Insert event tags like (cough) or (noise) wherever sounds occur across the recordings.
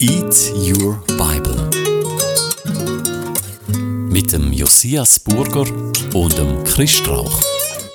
Eat Your Bible mit dem Josias Burger und dem Chris Strauch.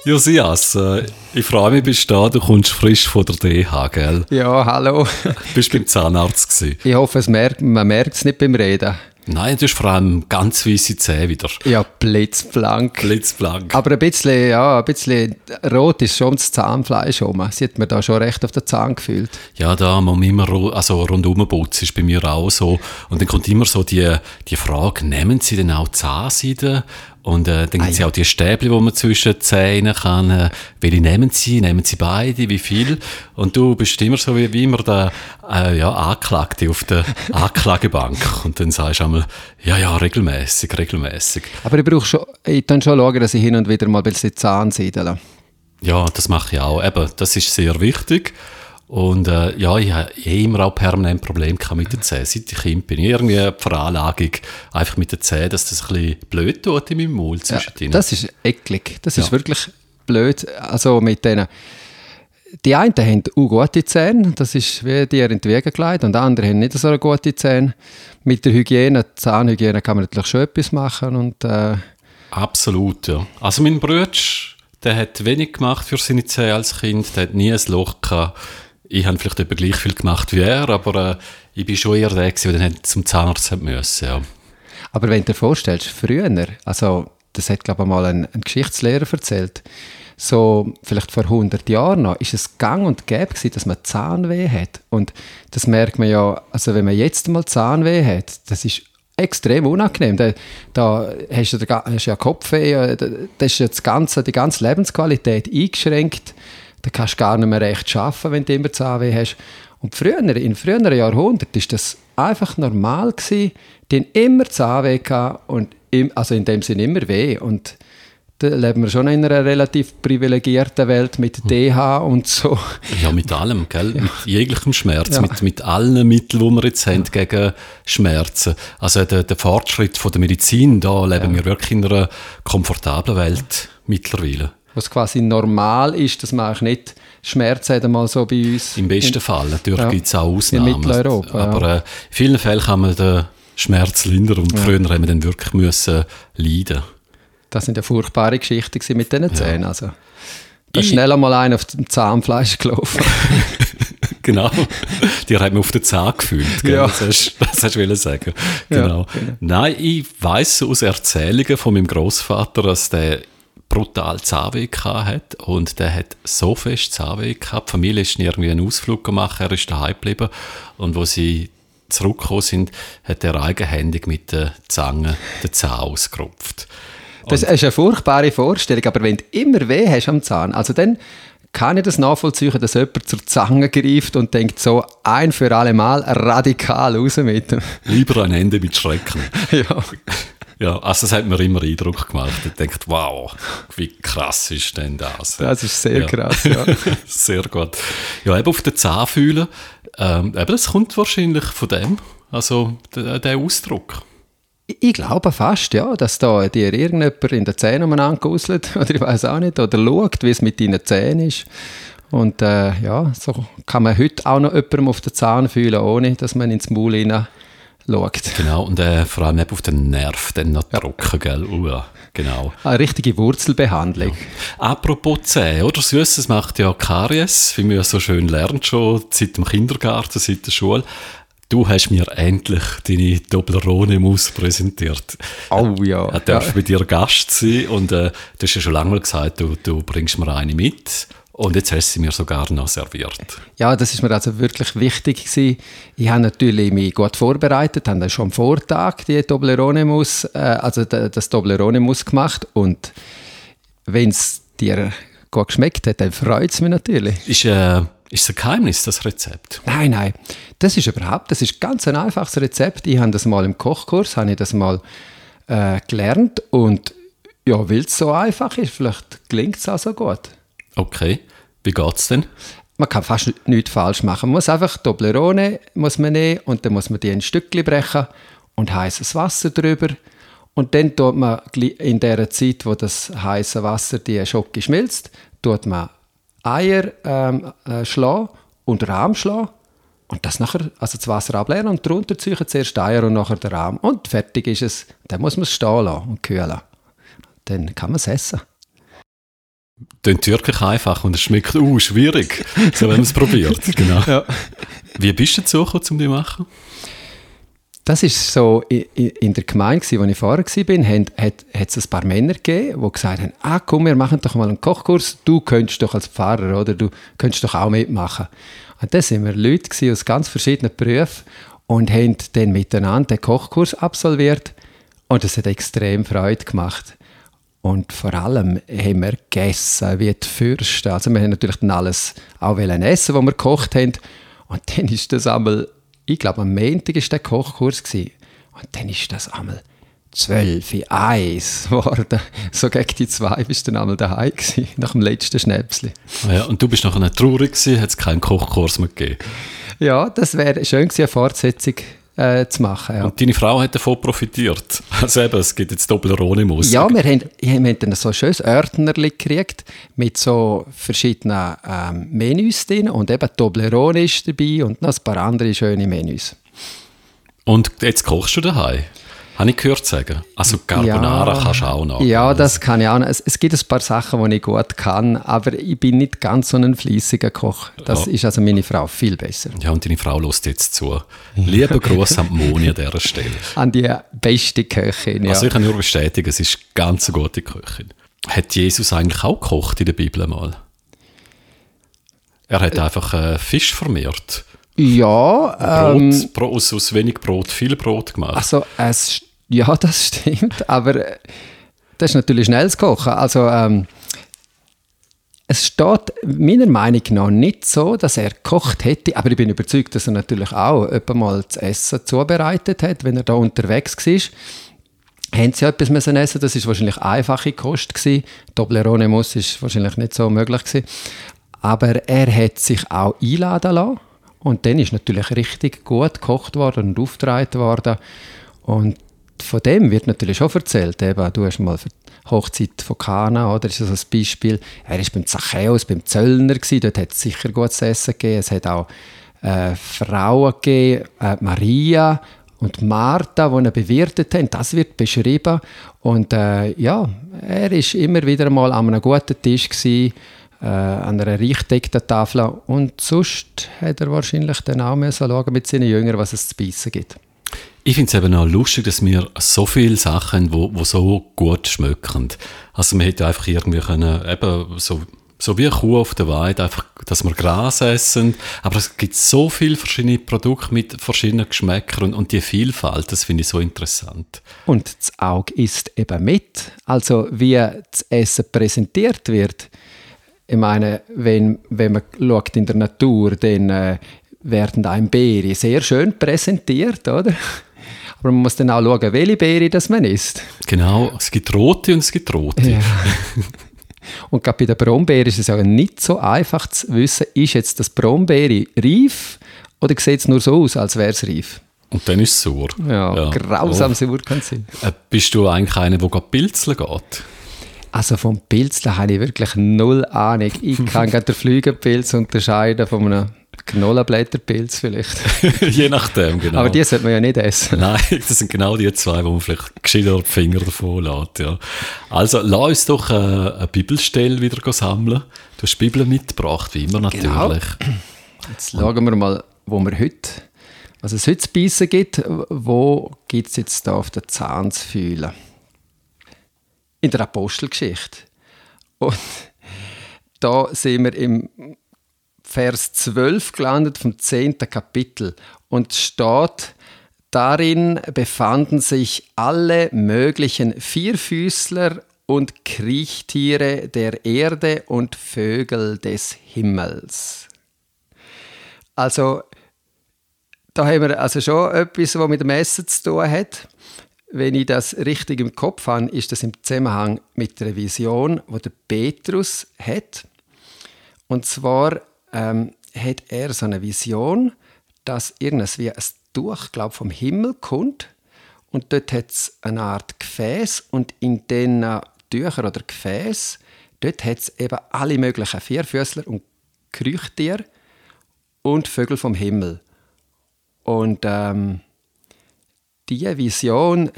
Josias, äh, ich freue mich, bist du da. Du kommst frisch von der DH, gell? Ja, hallo. Bist beim Zahnarzt gewesen? Ich hoffe, es merkt, man merkt es nicht beim Reden. Nein, du hast vor allem ganz weiße Zähne wieder. Ja, blitzblank. Blitzblank. Aber ein bisschen, ja, ein bisschen rot ist schon das Zahnfleisch rum. Sie hat mir da schon recht auf den Zahn gefühlt. Ja, da muss man immer also rundum putzen, ist bei mir auch so. Und dann kommt immer so die, die Frage, nehmen Sie denn auch Zahnseide und äh, dann gibt es ah, ja. auch die Stäbchen, die man zwischen Zähnen kann. Äh, welche nehmen Sie? Nehmen Sie beide? Wie viel? Und du bist immer so wie, wie immer der äh, ja, Anklagte auf der (laughs) Anklagebank. Und dann sagst du einmal, ja, ja, regelmäßig, regelmäßig. Aber ich brauche schon, ich dann schon schauen, dass ich hin und wieder mal ein bisschen Zahn siedle. Ja, das mache ich auch. Eben, das ist sehr wichtig. Und äh, ja, ich habe immer auch permanent Probleme mit den Zähnen. Seit ich Kind bin, irgendwie eine Veranlagung einfach mit den Zähnen, dass das ein bisschen blöd tut in meinem Mund. Ja, das ist eklig. Das ja. ist wirklich blöd. Also mit denen... Die einen haben auch gute Zähne, das ist wie dir entgegengelegt, und andere haben nicht so eine gute Zähne. Mit der Hygiene, Zahnhygiene kann man natürlich schon etwas machen. Und, äh Absolut, ja. Also mein Bruder, der hat wenig gemacht für seine Zähne als Kind, der hat nie ein Loch gehabt ich habe vielleicht etwa gleich viel gemacht wie er, aber äh, ich bin schon eher der, der dann zum Zahnarzt musste. Ja. Aber wenn du dir vorstellst, früher, also das hat glaube ich mal ein, ein Geschichtslehrer erzählt, so vielleicht vor 100 Jahren noch, ist es gang und gäbe gewesen, dass man Zahnweh hat. Und das merkt man ja, also wenn man jetzt mal Zahnweh hat, das ist extrem unangenehm. Da, da hast, du, hast ja Kopfweh, äh, da, da ist ja das ganze, die ganze Lebensqualität eingeschränkt dann kannst du gar nicht mehr recht arbeiten, wenn du immer Zahnweh hast. Und früher, in früheren Jahrhunderten war das einfach normal gewesen. Haben immer Zahnweh gehabt und im, also in dem Sinne immer weh. Und da leben wir schon in einer relativ privilegierten Welt mit DH und so. Ja, mit allem, gell? Ja. Mit jeglichem Schmerz, ja. mit, mit allen Mitteln, die wir jetzt haben gegen Schmerzen. Also der, der Fortschritt von der Medizin, da leben ja. wir wirklich in einer komfortablen Welt mittlerweile was quasi normal ist, dass man auch nicht Schmerzen hat, einmal so bei uns. Im besten Fall, natürlich ja, gibt es auch Ausnahmen. In Mitteleuropa, aber äh, in vielen Fällen kann man den Schmerz lindern und ja. früher haben wir dann wirklich müssen leiden. Das sind ja furchtbare Geschichten mit diesen Zähnen. Ja. Also, da ist schnell einmal einer auf dem Zahnfleisch gelaufen. (laughs) genau. Die hat mir auf den Zahn gefühlt. Gell? Ja. Das hast, das hast du sagen. Genau. Ja, genau. Nein, ich weiß aus Erzählungen von meinem Großvater, dass der brutal Zahnweh hat und der hat so fest Zahnweh gehabt. Die Familie ist irgendwie einen Ausflug gemacht, er ist daheim geblieben und wo sie zurückgekommen sind, hat er eigenhändig mit der Zange den Zahn ausgerupft. Das ist eine furchtbare Vorstellung, aber wenn du immer weh hast am Zahn, also dann kann ich das nachvollziehen, dass jemand zur Zange greift und denkt so ein für alle Mal radikal raus mit dem. Lieber ein Ende mit Schrecken. (laughs) ja. Ja, also das hat mir immer Eindruck gemacht. Ich denkt, wow, wie krass ist denn das? Das ist sehr ja. krass, ja. (laughs) sehr gut. Ja, eben auf den Zahn fühlen, ähm, eben das kommt wahrscheinlich von dem, also der, der Ausdruck. Ich glaube fast, ja, dass da dir irgendjemand in den Zähnen umeinander (laughs) oder ich weiß auch nicht, oder schaut, wie es mit deinen Zähnen ist. Und äh, ja, so kann man heute auch noch jemandem auf den Zahn fühlen, ohne dass man ins Maul hinein schaut. Genau, und äh, vor allem auf den Nerv dann noch ja. drucken, gell? Uh, genau. Eine richtige Wurzelbehandlung. Ja. Apropos Zähne, oder? Süßes macht ja Karies, wie man ja so schön lernt schon seit dem Kindergarten, seit der Schule. Du hast mir endlich deine Toblerone-Maus präsentiert. Oh ja. Ich darf ja. mit dir Gast sein und äh, du hast ja schon lange mal gesagt, du, du bringst mir eine mit. Und jetzt hast du sie mir sogar noch serviert. Ja, das ist mir also wirklich wichtig gewesen. Ich habe natürlich mich gut vorbereitet, habe schon am Vortag die Toblerone-Mus, äh, also das Toblerone-Mus gemacht und wenn es dir gut geschmeckt hat, dann freut es mich natürlich. Ist, äh, ist ein Geheimnis, das Rezept? Nein, nein. Das ist überhaupt, das ist ganz ein einfaches Rezept. Ich habe das mal im Kochkurs, habe ich das mal äh, gelernt und ja, weil es so einfach ist, vielleicht gelingt es auch so gut. Okay. Wie geht es denn? Man kann fast nichts falsch machen. Man muss einfach Toblerone muss man nehmen und dann muss man die in Stückchen brechen und heißes Wasser drüber. Und dann tut man in der Zeit, wo das heiße Wasser die Schocke schmilzt, tut man Eier ähm, äh, schlagen und Rahm schlagen Und das nachher, also das Wasser ableeren und drunter ziehen zuerst Eier und nachher der Rahm. Und fertig ist es. Dann muss man es stehen lassen und kühlen. Dann kann man es essen. Klingt wirklich einfach und es schmeckt uh, schwierig, so wenn man es probiert. (laughs) Genau. Ja. Wie bist du dazu gekommen, um die zu machen? Das ist so in der Gemeinde, wo ich vorher war, hat, hat es ein paar Männer gegeben, die gesagt haben, ah komm, wir machen doch mal einen Kochkurs, du könntest doch als Pfarrer, oder du könntest doch auch mitmachen. Und das sind wir Leute aus ganz verschiedenen Berufen und haben dann miteinander den Kochkurs absolviert und es hat extrem Freude gemacht. Und vor allem haben wir gegessen wie die Fürsten. Also wir haben natürlich dann alles auch essen, was wir gekocht haben. Und dann ist das einmal ich glaube, am Montag war der Kochkurs. Gewesen. Und dann ist das einmal 12 in 1 geworden. (laughs) So gegen die zwei bist du dann einmal daheim gewesen, (laughs) nach dem letzten Schnäpsli. Ja, und du bist nachher traurig gewesen, hat es keinen Kochkurs mehr gegeben? Ja, das wäre schön gewesen, eine Fortsetzung äh, zu machen. Ja. Und deine Frau hat davon profitiert. (laughs) Also eben, es gibt jetzt Toblerone muss. Ja, wir haben, wir haben dann so ein schönes Ordnerli gekriegt mit so verschiedenen ähm, Menüs drin und eben Toblerone ist dabei und noch ein paar andere schöne Menüs. Und jetzt kochst du daheim? Habe ich gehört sagen. Also Carbonara ja, kannst du auch noch. Ja, das kann ich auch noch. Es, es, gibt ein paar Sachen, die ich gut kann, aber ich bin nicht ganz so ein fließiger Koch. Das ja. ist also meine Frau viel besser. Ja, und deine Frau lässt jetzt zu. Lieber Gruß an Moni an dieser Stelle. (laughs) An die beste Köchin, ja. Also ich kann nur bestätigen, es ist eine ganz gute Köchin. Hat Jesus eigentlich auch gekocht in der Bibel mal? Er hat äh, einfach äh, Fisch vermehrt. Ja. Brot, ähm, Brot, aus, aus wenig Brot viel Brot gemacht. Also es, ja, (laughs) das stimmt, aber äh, das ist natürlich schnelles Kochen. Also ähm, es steht meiner Meinung nach nicht so, dass er gekocht hätte, aber ich bin überzeugt, dass er natürlich auch etwa mal das Essen zubereitet hat, wenn er da unterwegs war. Haben sie etwas müssen essen? Das ist wahrscheinlich einfache Kost gewesen. Toblerone muss ist wahrscheinlich nicht so möglich gewesen. Aber er hat sich auch einladen lassen und dann ist natürlich richtig gut gekocht worden und aufgetragen worden. Und von dem wird natürlich schon erzählt. Eben, du hast mal die Hochzeit von Kana, oder? Das ist also ein Beispiel. Er war beim Zachäus, beim Zöllner. Gewesen. Dort hat es sicher gutes Essen gegeben. Es hat auch äh, Frauen gegeben, äh, Maria und Martha, die ihn bewirtet haben. Das wird beschrieben. Und äh, ja, er war immer wieder mal an einem guten Tisch gewesen, äh, an einer reichdeckten Tafel. Und sonst hat er wahrscheinlich dann auch schauen mit seinen Jüngern, was es zu beißen gibt. Ich finde es eben auch lustig, dass wir so viele Sachen haben, die so gut schmecken. Also man hätte einfach irgendwie können, eben so, so wie eine Kuh auf der Weide, einfach, dass wir Gras essen. Aber es gibt so viele verschiedene Produkte mit verschiedenen Geschmäckern und, und die Vielfalt, das finde ich so interessant. Und das Auge isst eben mit. Also wie das Essen präsentiert wird ich meine, wenn, wenn man schaut in der Natur, dann äh, werden einem Beere sehr schön präsentiert, oder? (laughs) Aber man muss dann auch schauen, welche Beere das man isst. Genau, es gibt rote und es gibt rote. Ja. (laughs) und gerade bei der Brombeere ist es ja nicht so einfach zu wissen, ist jetzt das Brombeere reif oder sieht es nur so aus, als wäre es reif? Und dann ist es sauer. Ja, ja. grausam oh. sauer kann es sein. Äh, bist du eigentlich einer, der pilzeln geht? Also vom Pilz, da habe ich wirklich null Ahnung. Ich (laughs) kann gerade den Flügelpilz unterscheiden von einem Knollenblätterpilz vielleicht. (laughs) Je nachdem, genau. Aber die sollte man ja nicht essen. Nein, das sind genau die zwei, wo man vielleicht gescheiter die Finger davon lässt. Ja. Also, lass uns doch äh, eine Bibelstelle wieder sammeln. Du hast die Bibel mitgebracht, wie immer genau. natürlich. Genau. Jetzt schauen wir mal, wo wir heute, was es heute zu beißen gibt. Wo gibt es jetzt da auf den Zahn zu fühlen? In der Apostelgeschichte. Und da sind wir im Vers 12 gelandet vom 10. Kapitel und steht, darin befanden sich alle möglichen Vierfüßler und Kriechtiere der Erde und Vögel des Himmels. Also da haben wir also schon etwas, was mit dem Essen zu tun hat wenn ich das richtig im Kopf habe, ist das im Zusammenhang mit der Vision, die der Petrus hat. Und zwar ähm, hat er so eine Vision, dass irgendwas wie ein Tuch, glaube vom Himmel kommt und dort hat es eine Art Gefäß und in diesen Tüchern oder Gefäß dort hat es eben alle möglichen Vierfüßler und Krüchtiere und Vögel vom Himmel. Und ähm, diese Vision,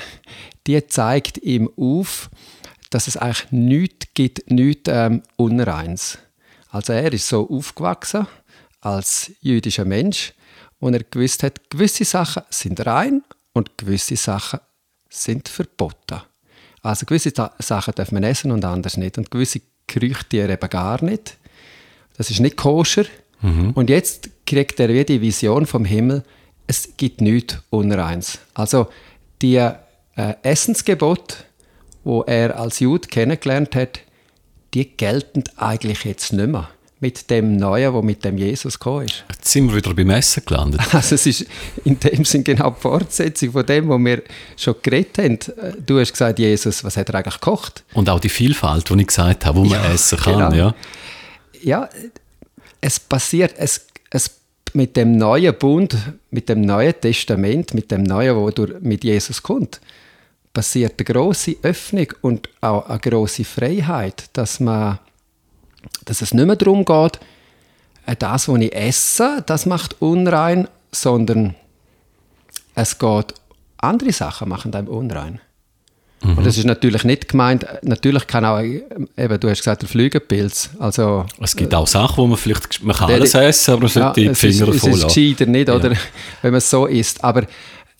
die zeigt ihm auf, dass es eigentlich nichts gibt, nichts ähm, Unreins. Also er ist so aufgewachsen als jüdischer Mensch und er gewusst hat, gewisse Sachen sind rein und gewisse Sachen sind verboten. Also gewisse Sachen darf man essen und anders nicht. Und gewisse Gerüchte eben gar nicht. Das ist nicht koscher. Mhm. Und jetzt kriegt er wieder die Vision vom Himmel, es gibt nichts Unreins. Also die äh, Essensgebot, wo er als Jude kennengelernt hat, die gelten eigentlich jetzt nicht mehr mit dem Neuen, wo mit dem Jesus gekommen ist. Jetzt sind wir wieder beim Essen gelandet. (laughs) Also es ist in dem Sinn genau die Fortsetzung von dem, was wir schon geredet haben. Du hast gesagt, Jesus, was hat er eigentlich gekocht? Und auch die Vielfalt, die ich gesagt habe, wo man essen kann. Genau. Ja. ja, es passiert, es, es mit dem neuen Bund, mit dem neuen Testament, mit dem neuen, wo durch, mit Jesus kommt, passiert eine große Öffnung und auch eine große Freiheit, dass man dass es nicht mehr darum geht, äh, das, was ich esse, das macht unrein, sondern es geht, andere Sachen machen einem unrein. Mhm. Und das ist natürlich nicht gemeint, natürlich kann auch, eben, du hast gesagt, der Flügelpilz, also... Es gibt auch Sachen, wo man vielleicht, man kann alles essen, aber man sollte ja, die Finger voll Es ist gescheiter nicht, ja. oder, (laughs) wenn man es so isst, aber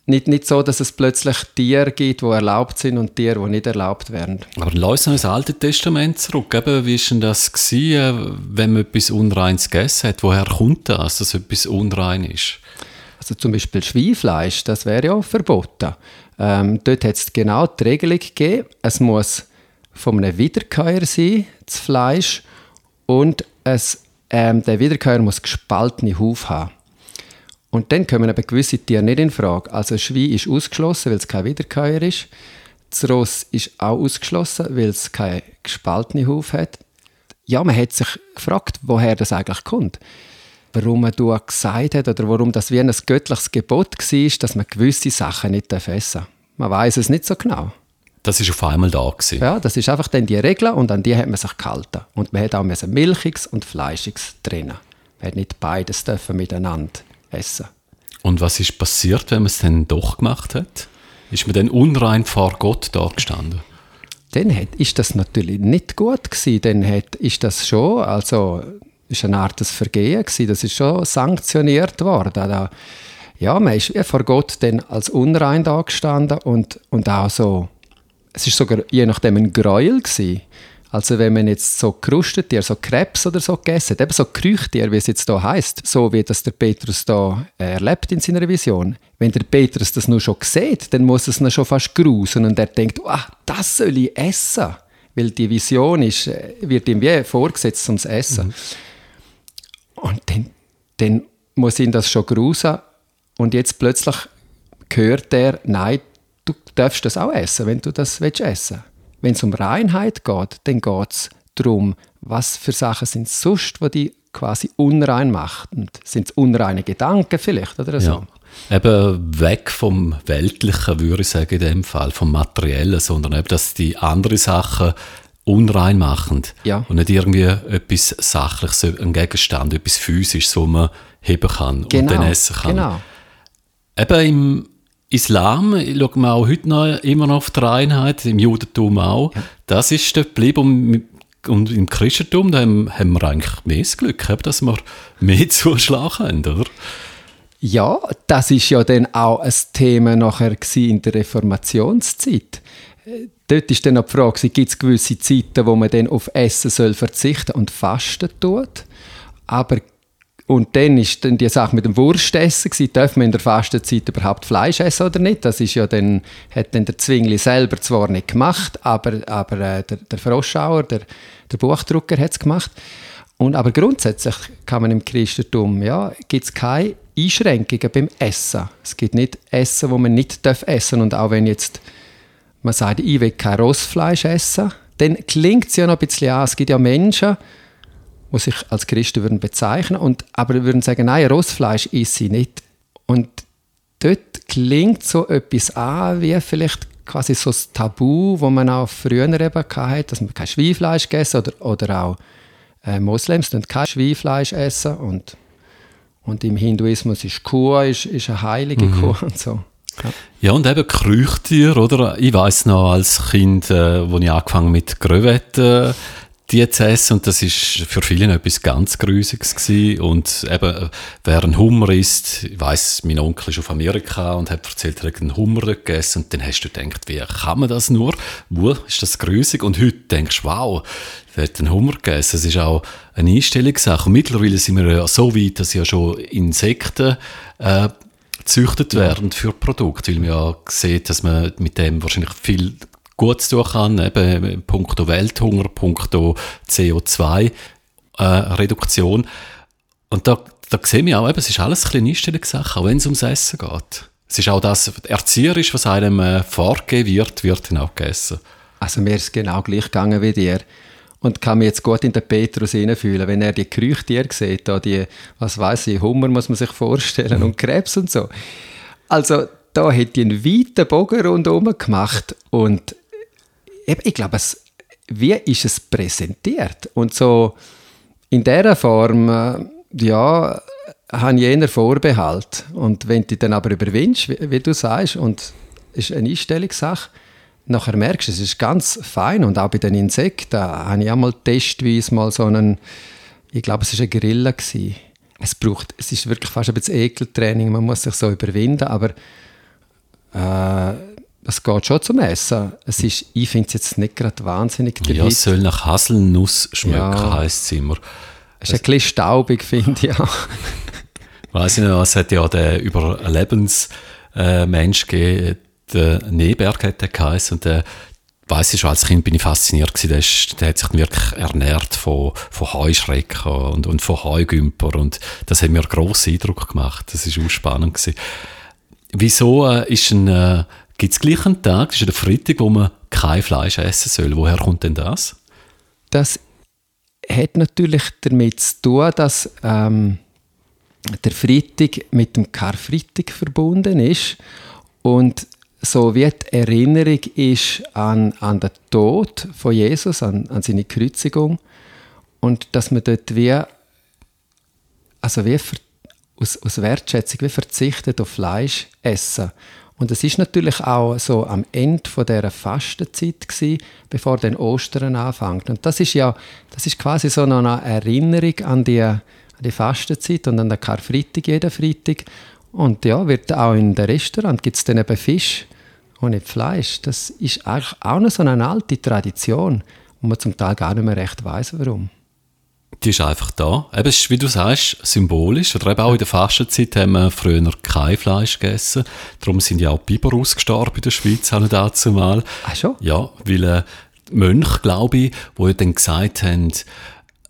nicht, nicht so, dass es plötzlich Tiere gibt, die erlaubt sind und Tiere, die nicht erlaubt werden. Aber lass uns ins Alte Testament zurück. Eben, wie war denn das, gewesen, wenn man etwas Unreines gegessen hat? Woher kommt das, dass etwas unrein ist? Also zum Beispiel Schweinfleisch, das wäre ja verboten. Ähm, dort hat es genau die Regelung gegeben, es muss von einem Wiederkäuer sein, das Fleisch, und es, ähm, der Wiederkäuer muss gespaltene Hauf haben. Und dann kommen eben gewisse Tiere nicht in Frage. Also Schwein ist ausgeschlossen, weil es kein Wiederkäuer ist. Das Ross ist auch ausgeschlossen, weil es keine gespaltene Hauf hat. Ja, man hat sich gefragt, woher das eigentlich kommt. Warum man da gesagt hat oder warum das wie ein göttliches Gebot war, dass man gewisse Sachen nicht essen darf. Man weiß es nicht so genau. Das ist auf einmal da gewesen. Ja, das ist einfach dann die Regel und an die hat man sich gehalten. Und man hat auch Milchiges und Fleischiges drinnen. Man hat nicht beides dürfen miteinander essen. Und was ist passiert, wenn man es dann doch gemacht hat? Ist man dann unrein vor Gott da gestanden? Dann hat, ist das natürlich nicht gut gewesen. Dann hat, ist das schon, also ist eine Art des Vergehen. Das ist schon sanktioniert worden. Ja, man ist vor Gott dann als unrein da gestanden und, und auch so, es ist sogar je nachdem ein Gräuel gewesen. Also wenn man jetzt so Krustentier, so Krebs oder so gegessen eben so Krüchtier, wie es jetzt da heißt, so wie das der Petrus da erlebt in seiner Vision. Wenn der Petrus das nur schon sieht, dann muss es ihn schon fast grusen und er denkt, oh, das soll ich essen. Weil die Vision ist, äh, wird ihm wie vorgesetzt zum Essen. Mhm. Und dann, dann muss ihn das schon grusen und jetzt plötzlich hört er, nein, du darfst das auch essen, wenn du das willst essen. Wenn es um Reinheit geht, dann geht es darum, was für Sachen sind sonst, die die quasi unrein machen. Sind es unreine Gedanken vielleicht oder so? Ja. Eben weg vom Weltlichen, würde ich sagen, in dem Fall, vom Materiellen, sondern eben, dass die anderen Sachen unrein machen ja. und nicht irgendwie etwas Sachliches, ein Gegenstand, etwas Physisches, wo man heben kann genau, und dann essen kann. Genau. Eben im Islam, schauen wir auch heute noch immer noch auf die Reinheit, im Judentum auch. Ja. Das ist dort geblieben. Und im Christentum da haben, haben wir eigentlich mehr das Glück, dass wir mehr (laughs) Zuschlag haben, oder? Ja, das ist ja dann auch ein Thema nachher in der Reformationszeit. Dort ist dann auch die Frage, gibt es gewisse Zeiten, wo man dann auf Essen soll verzichten und fasten tut? Aber und dann ist dann die Sache mit dem Wurstessen gewesen, darf man in der Fastenzeit überhaupt Fleisch essen oder nicht? Das ist ja dann, hat dann der Zwingli selber zwar nicht gemacht, aber, aber äh, der, der Froschauer, der, der Buchdrucker hat es gemacht. Und, aber grundsätzlich kann man im Christentum, ja, gibt es keine Einschränkungen beim Essen. Es gibt nicht Essen, wo man nicht darf essen Und auch wenn jetzt man sagt, ich will kein Rossfleisch essen, dann klingt es ja noch ein bisschen an. Es gibt ja Menschen, die sich als Christen würden bezeichnen und aber würden sagen, nein, Rossfleisch ist sie nicht. Und dort klingt so etwas an, wie vielleicht quasi so das Tabu, wo man auch früher eben hatte, dass man kein Schweinfleisch gegessen oder, oder auch äh, Moslems kein Schweinfleisch essen und Und im Hinduismus ist Kuh ist, ist eine heilige mhm. Kuh (laughs) und so. Ja. ja, und eben Krüchtier, oder? Ich weiß noch als Kind, äh, wo ich angefangen mit Crevetten die zu essen und das ist für viele etwas ganz Grusiges gewesen. und eben, wer ein Hummer isst, ich weiss, mein Onkel ist auf Amerika und hat erzählt, er hat einen Hummer gegessen und dann hast du gedacht, wie kann man das nur? Wo ist das grusig? Und heute denkst du, wow, wer hat einen Hummer gegessen? Das ist auch eine Einstellungssache. Und mittlerweile sind wir ja so weit, dass ja schon Insekten äh, gezüchtet werden für Produkte, weil man ja sieht, dass man mit dem wahrscheinlich viel Gutes tun kann, eben punkto Welthunger, punkto CO2-Reduktion. Äh, und da, da sehen wir auch, eben, es ist alles ein bisschen Einstellungssache, auch wenn es ums Essen geht. Es ist auch das Erzieherisch, was einem äh, vorgegeben wird, wird dann auch gegessen. Also mir ist es genau gleich gegangen wie dir. Und kann mich jetzt gut in den Petrus hineinfühlen, wenn er die Krüchtiere sieht, da die, was weiß ich, Hummer muss man sich vorstellen und Krebs und so. Also da hätte ich einen weiten Bogen rundherum gemacht und ich glaube, es, wie ist es präsentiert? Und so in dieser Form, äh, ja, habe ich eher Vorbehalt. Und wenn du dann aber überwindest, wie, wie du sagst, und es ist eine Einstellungssache, nachher merkst du, es ist ganz fein. Und auch bei den Insekten habe ich einmal testweise mal so einen, ich glaube, es war eine Grille. Gewesen. Es braucht, es ist wirklich fast ein bisschen Ekeltraining, man muss sich so überwinden, aber äh, es geht schon zum Essen. Es ist, ich finde es jetzt nicht gerade wahnsinnig der Ja, es soll nach Haselnuss schmecken, ja. heisst es immer. Es ist ein bisschen staubig, finde ich auch. (laughs) Weiß ich noch, es hat ja den Überlebensmensch äh, gegeben, der Neberg hat der geheißen, und der weiss ich schon, als Kind bin ich fasziniert gewesen. Der, der hat sich wirklich ernährt von, von Heuschrecken und, und von Heugümper und das hat mir einen grossen Eindruck gemacht. Das ist auch spannend gewesen. Wieso äh, äh, Gibt es gleich einen Tag, das ist der Freitag, wo man kein Fleisch essen soll? Woher kommt denn das? Das hat natürlich damit zu tun, dass ähm, der Freitag mit dem Karfreitag verbunden ist und so wie die Erinnerung ist an, an den Tod von Jesus, an, an seine Kreuzigung und dass man dort wie, also wie aus, aus Wertschätzung wie verzichtet auf Fleisch essen und es ist natürlich auch so am Ende von der Fastenzeit gewesen, bevor dann Ostern anfängt. Und das ist ja, das ist quasi so eine Erinnerung an die, an die Fastenzeit und an den Karfreitag jeden Freitag. Und ja, wird auch in den Restaurant gibt es dann eben Fisch und nicht Fleisch. Das ist eigentlich auch noch so eine alte Tradition, wo man zum Teil gar nicht mehr recht weiß, warum die ist einfach da. Eben, ist, wie du sagst, symbolisch. Oder eben auch in der Fastenzeit haben wir früher kein Fleisch gegessen. Darum sind ja auch Biber ausgestorben in der Schweiz, auch dazu mal. Ach schon? Ja, weil äh, Mönch, glaube ich, wo dann gesagt haben,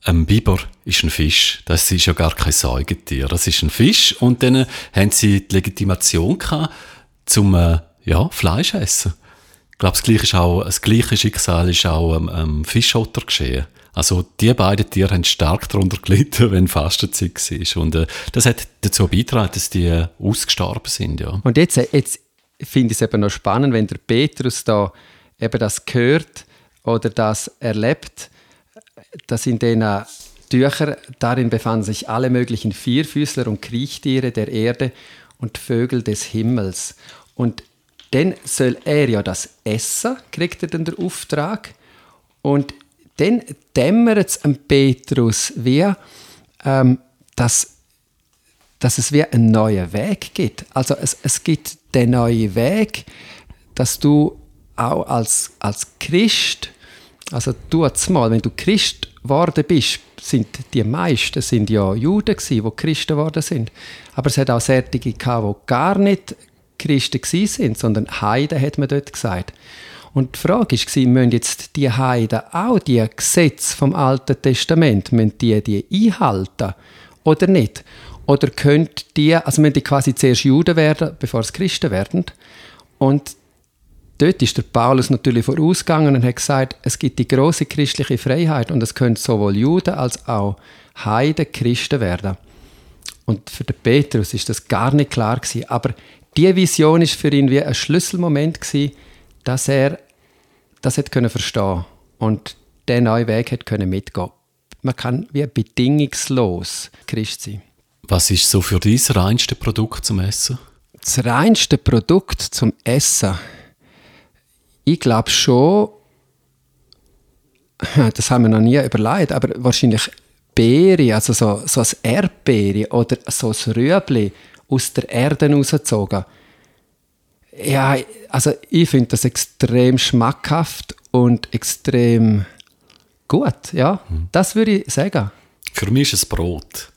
ein Biber ist ein Fisch. Das ist ja gar kein Säugetier. Das ist ein Fisch. Und dann haben sie die Legitimation gehabt, zum äh, ja, Fleisch essen. Ich glaube, das gleiche, ist auch, das gleiche Schicksal ist auch am ähm, Fischotter geschehen. Also die beiden Tiere haben stark darunter gelitten, (laughs) wenn Fastenzeit war. Und äh, das hat dazu beigetragen, dass die äh, ausgestorben sind. Ja. Und jetzt, äh, jetzt finde ich es eben noch spannend, wenn der Petrus da eben das hört oder das erlebt, dass in den Tüchern, darin befanden sich alle möglichen Vierfüßler und Kriechtiere der Erde und Vögel des Himmels. Und dann soll er ja das essen, kriegt er dann den Auftrag. Und dann dämmert es am Petrus wie, ähm, dass, dass es wie einen neuen Weg gibt. Also es, es gibt den neuen Weg, dass du auch als, als Christ, also du mal, wenn du Christ geworden bist, sind die meisten sind ja Juden gewesen, die Christen geworden sind. Aber es hat auch solche gehabt, die gar nicht Christen sind, sondern Heiden hat man dort gesagt. Und die Frage war, müssen jetzt die Heiden auch die Gesetze vom Alten Testament, müssen die, die einhalten oder nicht? Oder könnt die, also müssen die quasi zuerst Juden werden, bevor sie Christen werden? Und dort ist der Paulus natürlich vorausgegangen und hat gesagt, es gibt die große christliche Freiheit und es können sowohl Juden als auch Heiden Christen werden. Und für den Petrus ist das gar nicht klar gewesen. Aber die Vision ist für ihn wie ein Schlüsselmoment gewesen, dass er das hat können verstehen und den neuen Weg hat können mitgehen. Man kann wie bedingungslos Christ sein. Was ist so für dich das reinste Produkt zum Essen? Das reinste Produkt zum Essen? Ich glaube schon, (laughs) das haben wir noch nie überlegt, aber wahrscheinlich Beere, also so, so ein Erdbeere oder so ein Rüebli aus der Erde rausgezogen. Ja, also ich finde das extrem schmackhaft und extrem gut, ja. Mhm. Das würde ich sagen. Für mich ist es Brot.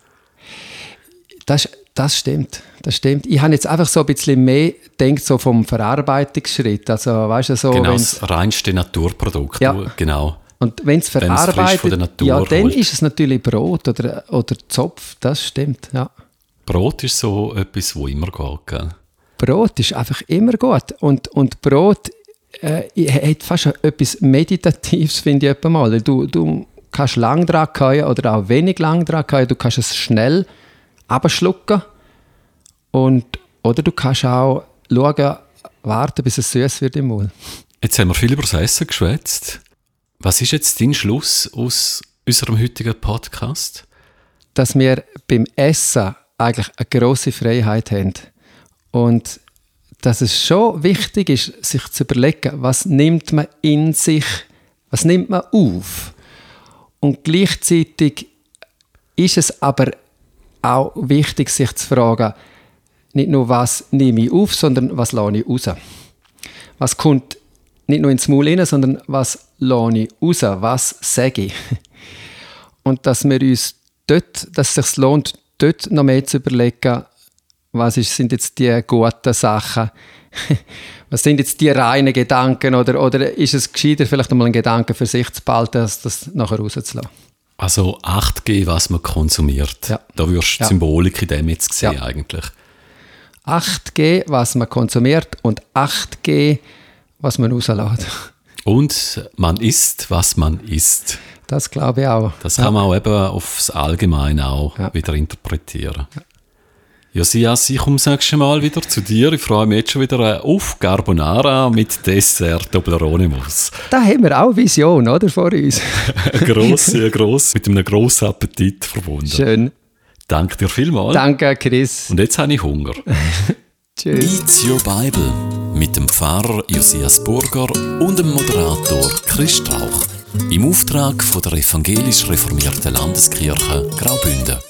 Das, das stimmt, das stimmt. Ich habe jetzt einfach so ein bisschen mehr gedacht, so vom Verarbeitungsschritt. Also, weißt du, so, genau, das reinste Naturprodukt. Ja. Genau. Und wenn es verarbeitet, ja, dann holt. ist es natürlich Brot oder, oder Zopf, das stimmt, ja. Brot ist so etwas, wo immer geht, gell? Brot ist einfach immer gut. Und, und Brot äh, hat fast etwas Meditatives, finde ich mal. Du, du kannst lang dran gehen oder auch wenig lang dran gehen. Du kannst es schnell abschlucken. Und, oder du kannst auch schauen, warten, bis es süß wird im Mund. Jetzt haben wir viel über das Essen geschwätzt. Was ist jetzt dein Schluss aus unserem heutigen Podcast? Dass wir beim Essen eigentlich eine große Freiheit haben. Und dass es schon wichtig ist, sich zu überlegen, was nimmt man in sich, was nimmt man auf. Und gleichzeitig ist es aber auch wichtig, sich zu fragen, nicht nur, was nehme ich auf, sondern was lasse ich raus. Was kommt nicht nur ins Maul rein, sondern was lasse ich raus, was sage ich. Und dass wir uns dort, dass es sich lohnt, dort noch mehr zu überlegen, was ist, sind jetzt die guten Sachen, (laughs) was sind jetzt die reinen Gedanken oder, oder ist es gescheiter, vielleicht einmal einen Gedanken für sich zu behalten, als das nachher rauszulassen? Also 8G, was man konsumiert. Ja. Da wirst du ja. Symbolik in dem jetzt sehen ja. eigentlich. 8G, was man konsumiert und 8G, was man rauslässt. Und man isst, was man isst. Das glaube ich auch. Das kann man auch eben aufs Allgemeine auch wieder interpretieren. Josias, ich komme das nächste Mal wieder zu dir. Ich freue mich jetzt schon wieder auf Carbonara mit Dessert Toblerone Mousse. Da haben wir auch Vision, oder, vor uns. (laughs) grosse, gross, mit einem grossen Appetit verbunden. Schön. Danke dir vielmals. Danke, Chris. Und jetzt habe ich Hunger. (laughs) Tschüss. It's Your Bible mit dem Pfarrer Josias Burger und dem Moderator Chris Strauch. Im Auftrag von der evangelisch reformierten Landeskirche Graubünden.